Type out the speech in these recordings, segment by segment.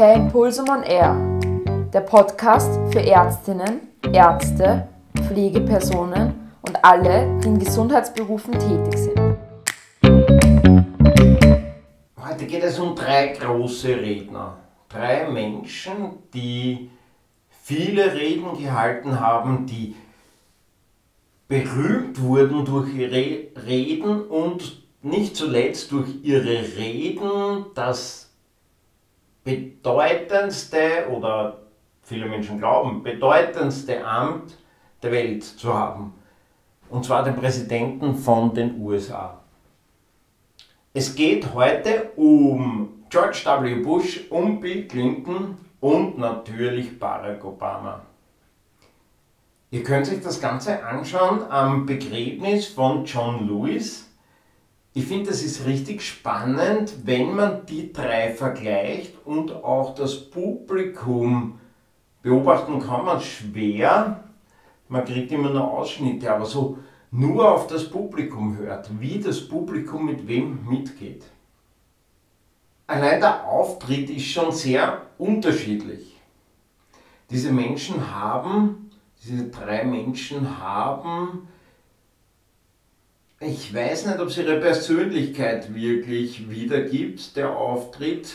Per Impulsum on Air, der Podcast für Ärztinnen, Ärzte, Pflegepersonen und alle, die in Gesundheitsberufen tätig sind. Heute geht es um drei große Redner. Drei Menschen, die viele Reden gehalten haben, die berühmt wurden durch ihre Reden und nicht zuletzt durch ihre Reden das bedeutendste oder viele Menschen glauben, bedeutendste Amt der Welt zu haben. Und zwar den Präsidenten von den USA. Es geht heute um George W. Bush, um Bill Clinton und natürlich Barack Obama. Ihr könnt euch das Ganze anschauen am Begräbnis von John Lewis. Ich finde, das ist richtig spannend, wenn man die drei vergleicht und auch das Publikum beobachten kann man schwer. Man kriegt immer nur Ausschnitte, aber so nur auf das Publikum hört, wie das Publikum mit wem mitgeht. Allein der Auftritt ist schon sehr unterschiedlich. Diese Menschen haben, diese drei Menschen haben ich weiß nicht, ob es ihre Persönlichkeit wirklich wiedergibt, der Auftritt.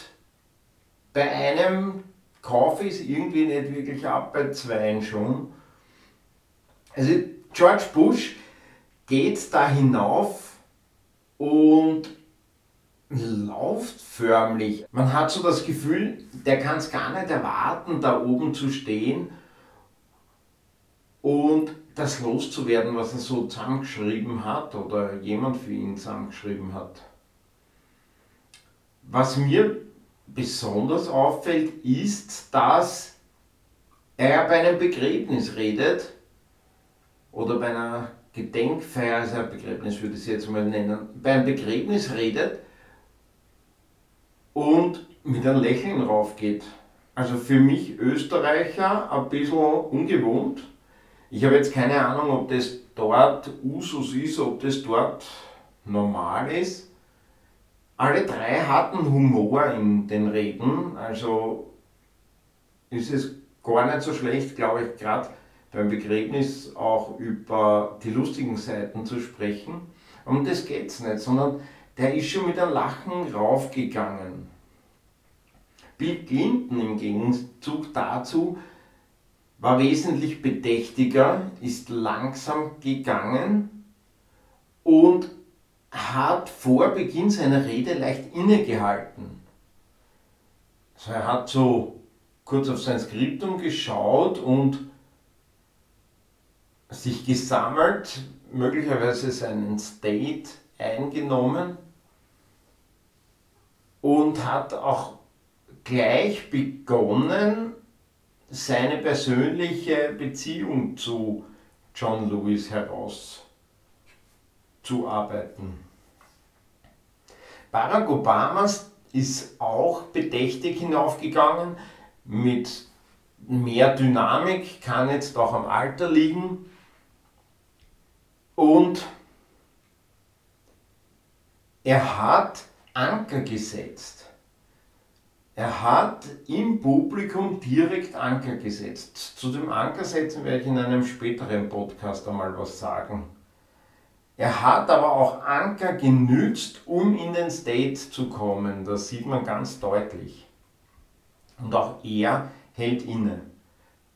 Bei einem kaufe ich es irgendwie nicht wirklich ab, bei zweien schon. Also George Bush geht da hinauf und läuft förmlich. Man hat so das Gefühl, der kann es gar nicht erwarten, da oben zu stehen und das loszuwerden, was er so zusammengeschrieben hat oder jemand für ihn zusammengeschrieben hat. Was mir besonders auffällt, ist, dass er bei einem Begräbnis redet oder bei einer Gedenkfeier, also ein Begräbnis würde ich es jetzt mal nennen, bei einem Begräbnis redet und mit einem Lächeln raufgeht. Also für mich Österreicher ein bisschen ungewohnt ich habe jetzt keine Ahnung, ob das dort Usus ist, ob das dort normal ist. Alle drei hatten Humor in den Reden, also ist es gar nicht so schlecht, glaube ich, gerade beim Begräbnis auch über die lustigen Seiten zu sprechen. Um das geht es nicht, sondern der ist schon mit einem Lachen raufgegangen. Bill Clinton im Gegenzug dazu war wesentlich bedächtiger, ist langsam gegangen und hat vor Beginn seiner Rede leicht innegehalten. Also er hat so kurz auf sein Skriptum geschaut und sich gesammelt, möglicherweise seinen State eingenommen und hat auch gleich begonnen, seine persönliche Beziehung zu John Lewis herauszuarbeiten. Barack Obama ist auch bedächtig hinaufgegangen mit mehr Dynamik, kann jetzt auch am Alter liegen und er hat Anker gesetzt. Er hat im Publikum direkt Anker gesetzt. Zu dem Ankersetzen werde ich in einem späteren Podcast einmal was sagen. Er hat aber auch Anker genützt, um in den State zu kommen. Das sieht man ganz deutlich. Und auch er hält inne,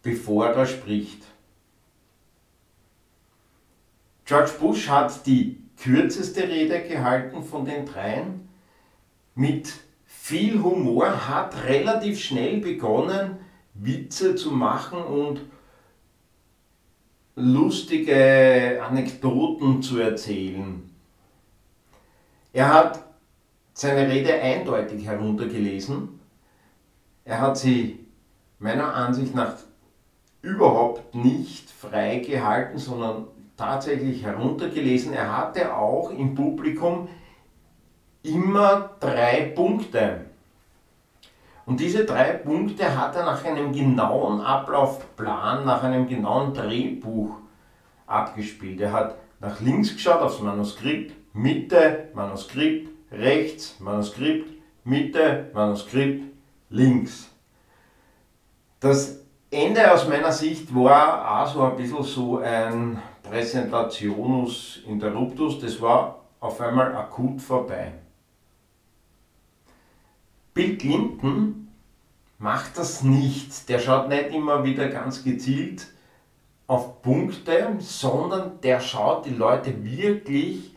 bevor er spricht. George Bush hat die kürzeste Rede gehalten von den dreien mit viel Humor, hat relativ schnell begonnen, Witze zu machen und lustige Anekdoten zu erzählen. Er hat seine Rede eindeutig heruntergelesen. Er hat sie meiner Ansicht nach überhaupt nicht frei gehalten, sondern tatsächlich heruntergelesen. Er hatte auch im Publikum immer drei Punkte. Und diese drei Punkte hat er nach einem genauen Ablaufplan, nach einem genauen Drehbuch abgespielt. Er hat nach links geschaut aufs Manuskript, Mitte, Manuskript, rechts, Manuskript, Mitte, Manuskript, links. Das Ende aus meiner Sicht war auch so ein bisschen so ein Präsentationus Interruptus, das war auf einmal akut vorbei. Bill Clinton macht das nicht. Der schaut nicht immer wieder ganz gezielt auf Punkte, sondern der schaut die Leute wirklich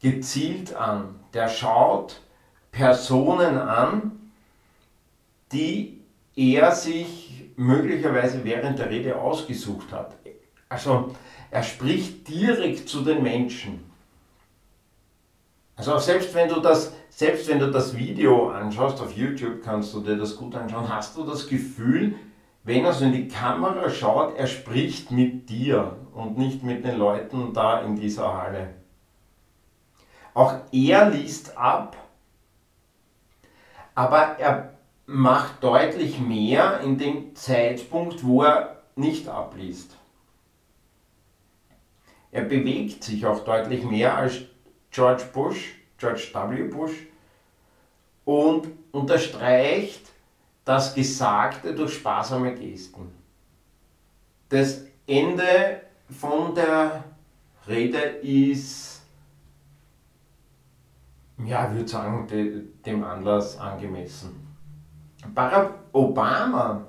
gezielt an. Der schaut Personen an, die er sich möglicherweise während der Rede ausgesucht hat. Also er spricht direkt zu den Menschen. Also selbst wenn du das, selbst wenn du das Video anschaust auf YouTube, kannst du dir das gut anschauen, hast du das Gefühl, wenn er so in die Kamera schaut, er spricht mit dir und nicht mit den Leuten da in dieser Halle. Auch er liest ab, aber er macht deutlich mehr in dem Zeitpunkt, wo er nicht abliest. Er bewegt sich auch deutlich mehr als George Bush, George W. Bush, und unterstreicht das Gesagte durch sparsame Gesten. Das Ende von der Rede ist, ja, ich würde sagen, de, dem Anlass angemessen. Barack Obama,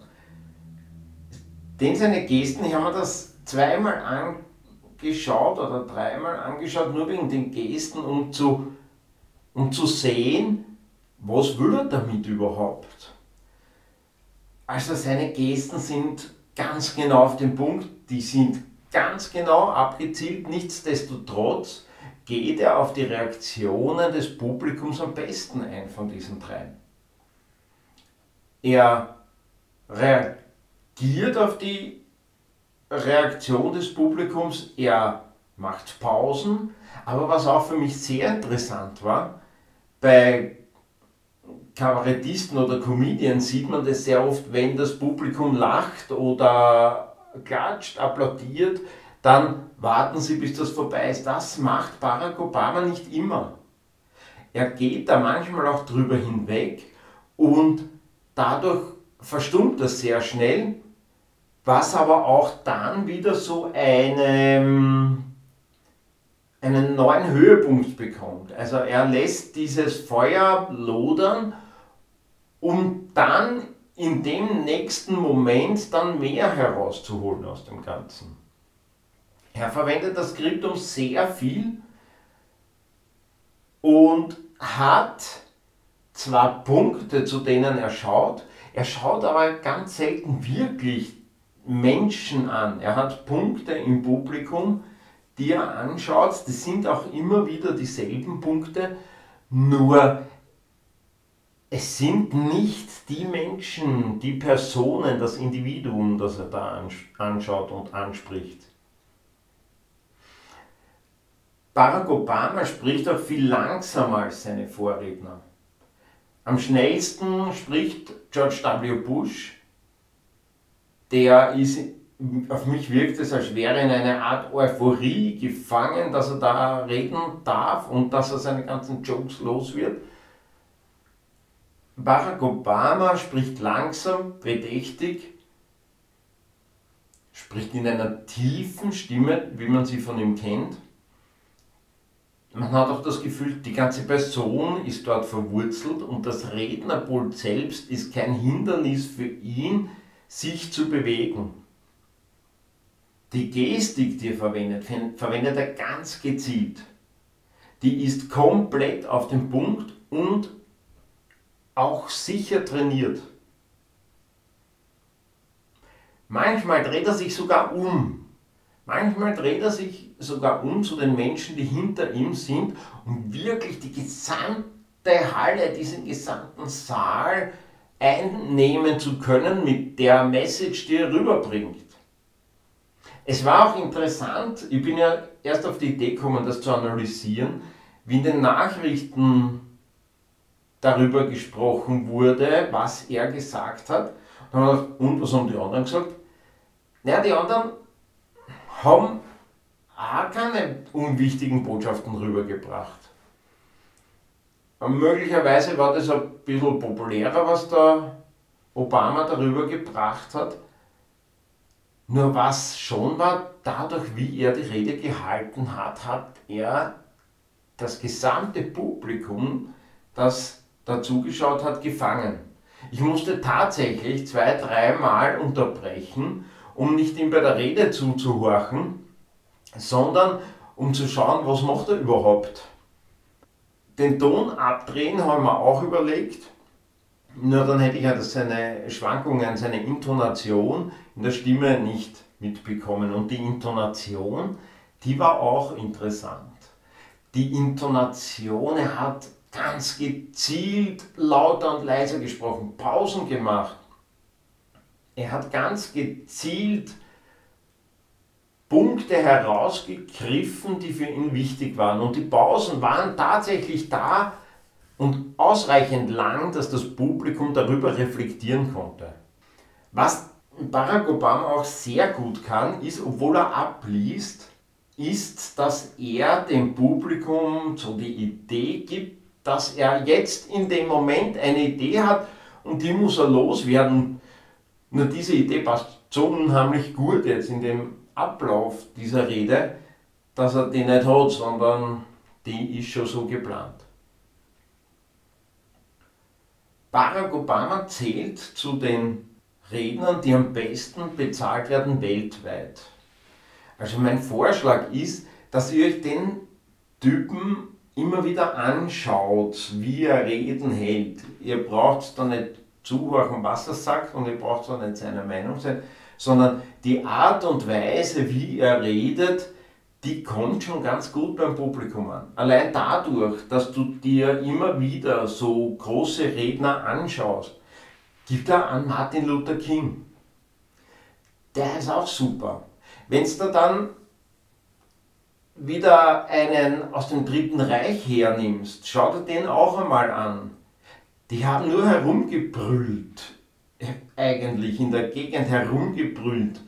den seine Gesten, ich habe mir das zweimal angeschaut oder dreimal angeschaut, nur wegen den Gesten, um zu, um zu sehen, was will er damit überhaupt. Also seine Gesten sind ganz genau auf den Punkt, die sind ganz genau abgezielt, nichtsdestotrotz geht er auf die Reaktionen des Publikums am besten ein von diesen dreien. Er reagiert auf die Reaktion des Publikums, er macht Pausen, aber was auch für mich sehr interessant war, bei Kabarettisten oder Comedians sieht man das sehr oft, wenn das Publikum lacht oder klatscht, applaudiert, dann warten sie, bis das vorbei ist. Das macht Barack Obama nicht immer. Er geht da manchmal auch drüber hinweg und dadurch verstummt das sehr schnell, was aber auch dann wieder so eine, neuen Höhepunkt bekommt. Also er lässt dieses Feuer lodern, um dann in dem nächsten Moment dann mehr herauszuholen aus dem Ganzen. Er verwendet das Skriptum sehr viel und hat zwar Punkte, zu denen er schaut, er schaut aber ganz selten wirklich Menschen an. Er hat Punkte im Publikum, die er anschaut. Das sind auch immer wieder dieselben Punkte, nur es sind nicht die Menschen, die Personen, das Individuum, das er da anschaut und anspricht. Barack Obama spricht auch viel langsamer als seine Vorredner. Am schnellsten spricht George W. Bush, der ist, auf mich wirkt es, als wäre in einer Art Euphorie gefangen, dass er da reden darf und dass er seine ganzen Jokes los wird. Barack Obama spricht langsam, bedächtig, spricht in einer tiefen Stimme, wie man sie von ihm kennt man hat auch das Gefühl, die ganze Person ist dort verwurzelt und das Rednerpult selbst ist kein Hindernis für ihn, sich zu bewegen. Die Gestik, die er verwendet, verwendet er ganz gezielt. Die ist komplett auf den Punkt und auch sicher trainiert. Manchmal dreht er sich sogar um Manchmal dreht er sich sogar um zu den Menschen, die hinter ihm sind, um wirklich die gesamte Halle, diesen gesamten Saal einnehmen zu können mit der Message, die er rüberbringt. Es war auch interessant, ich bin ja erst auf die Idee gekommen, das zu analysieren, wie in den Nachrichten darüber gesprochen wurde, was er gesagt hat. Und was haben die anderen gesagt? Naja, die anderen haben auch keine unwichtigen Botschaften rübergebracht. Und möglicherweise war das ein bisschen populärer, was da Obama darüber gebracht hat. Nur was schon war, dadurch, wie er die Rede gehalten hat, hat er das gesamte Publikum, das dazugeschaut hat, gefangen. Ich musste tatsächlich zwei, dreimal unterbrechen, um nicht ihm bei der Rede zuzuhorchen, sondern um zu schauen, was macht er überhaupt. Den Ton abdrehen haben wir auch überlegt. Nur dann hätte ich ja seine Schwankungen, seine Intonation in der Stimme nicht mitbekommen. Und die Intonation, die war auch interessant. Die Intonation, er hat ganz gezielt lauter und leiser gesprochen, Pausen gemacht. Er hat ganz gezielt Punkte herausgegriffen, die für ihn wichtig waren. Und die Pausen waren tatsächlich da und ausreichend lang, dass das Publikum darüber reflektieren konnte. Was Barack Obama auch sehr gut kann, ist, obwohl er abliest, ist, dass er dem Publikum so die Idee gibt, dass er jetzt in dem Moment eine Idee hat und die muss er loswerden. Nur diese Idee passt so unheimlich gut jetzt in dem Ablauf dieser Rede, dass er die nicht hat, sondern die ist schon so geplant. Barack Obama zählt zu den Rednern, die am besten bezahlt werden weltweit. Also mein Vorschlag ist, dass ihr euch den Typen immer wieder anschaut, wie er Reden hält. Ihr braucht da nicht zuhören, was er sagt und ihr braucht da nicht seiner Meinung sein, sondern die Art und Weise, wie er redet, die kommt schon ganz gut beim Publikum an. Allein dadurch, dass du dir immer wieder so große Redner anschaust, gibt er an Martin Luther King. Der ist auch super. Wenn du dann wieder einen aus dem Dritten Reich hernimmst, schau dir den auch einmal an. Die haben nur herumgebrüllt, eigentlich in der Gegend herumgebrüllt.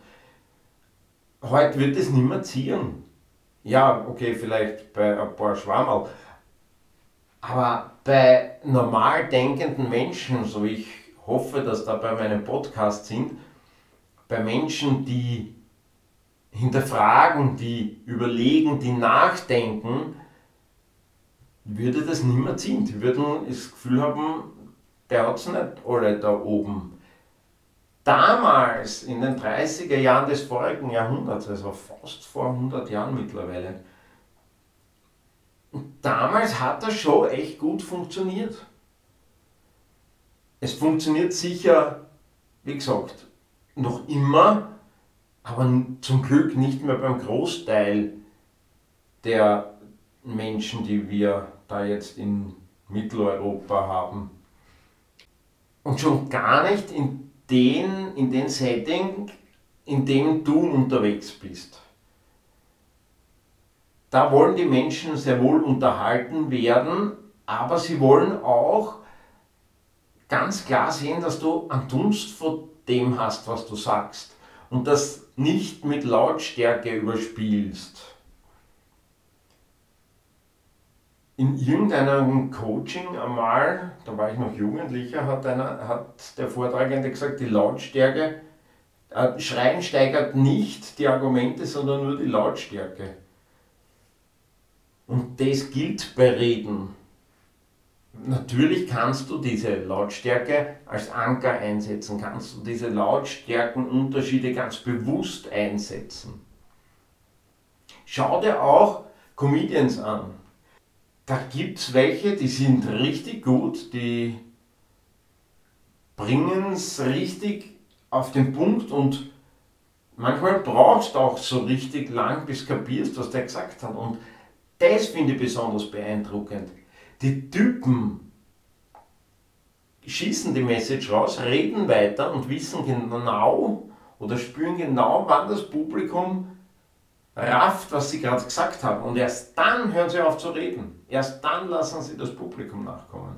Heute wird es nicht mehr ziehen. Ja, okay, vielleicht bei ein paar Schwammerl. Aber bei normal denkenden Menschen, so ich hoffe, dass da bei meinem Podcast sind, bei Menschen, die hinterfragen, die überlegen, die nachdenken, würde das nicht mehr ziehen. Die würden das Gefühl haben, der hat es nicht alle da oben. Damals, in den 30er Jahren des vorigen Jahrhunderts, also fast vor 100 Jahren mittlerweile, damals hat das schon echt gut funktioniert. Es funktioniert sicher, wie gesagt, noch immer, aber zum Glück nicht mehr beim Großteil der Menschen, die wir da jetzt in Mitteleuropa haben. Und schon gar nicht in den, in den Setting, in dem du unterwegs bist. Da wollen die Menschen sehr wohl unterhalten werden, aber sie wollen auch ganz klar sehen, dass du einen Dunst vor dem hast, was du sagst und das nicht mit Lautstärke überspielst. in irgendeinem Coaching einmal, da war ich noch Jugendlicher, hat, einer, hat der Vortragende gesagt, die Lautstärke, äh, Schreien steigert nicht die Argumente, sondern nur die Lautstärke. Und das gilt bei Reden. Natürlich kannst du diese Lautstärke als Anker einsetzen, kannst du diese Lautstärkenunterschiede ganz bewusst einsetzen. Schau dir auch Comedians an da gibt es welche, die sind richtig gut, die bringen es richtig auf den Punkt und manchmal brauchst du auch so richtig lang, bis kapierst, was der gesagt hat. Und das finde ich besonders beeindruckend. Die Typen schießen die Message raus, reden weiter und wissen genau oder spüren genau, wann das Publikum rafft, was sie gerade gesagt haben. Und erst dann hören sie auf zu reden. Erst dann lassen sie das Publikum nachkommen.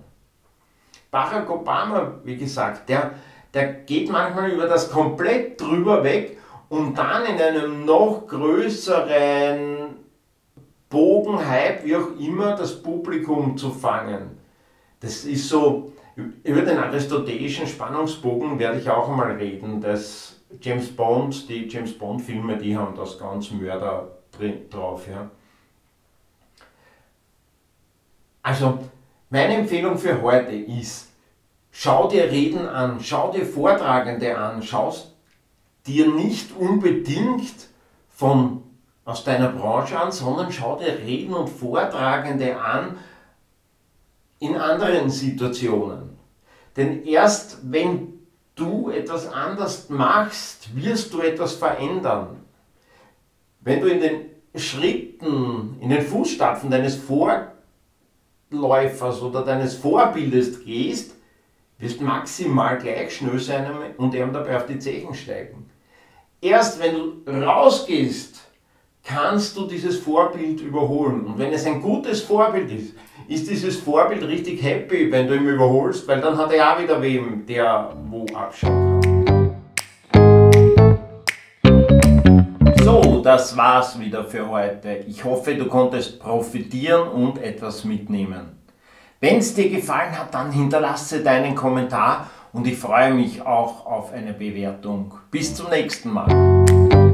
Barack Obama, wie gesagt, der, der geht manchmal über das komplett drüber weg, um dann in einem noch größeren Bogenhype, wie auch immer, das Publikum zu fangen. Das ist so, über den aristotelischen Spannungsbogen werde ich auch einmal reden. Das James Bond, die James Bond-Filme, die haben das ganz Mörder drauf. Ja. Also, meine Empfehlung für heute ist, schau dir Reden an, schau dir Vortragende an, schau dir nicht unbedingt von, aus deiner Branche an, sondern schau dir Reden und Vortragende an in anderen Situationen. Denn erst wenn du etwas anders machst, wirst du etwas verändern. Wenn du in den Schritten, in den Fußstapfen deines Vorläufers oder deines Vorbildes gehst, wirst maximal gleich schnell sein und ihm dabei auf die Zechen steigen. Erst wenn du rausgehst, kannst du dieses Vorbild überholen. Und wenn es ein gutes Vorbild ist, ist dieses Vorbild richtig happy, wenn du ihn überholst, weil dann hat er auch wieder wem, der wo abschauen kann. So, das war's wieder für heute. Ich hoffe, du konntest profitieren und etwas mitnehmen. Wenn es dir gefallen hat, dann hinterlasse deinen Kommentar und ich freue mich auch auf eine Bewertung. Bis zum nächsten Mal.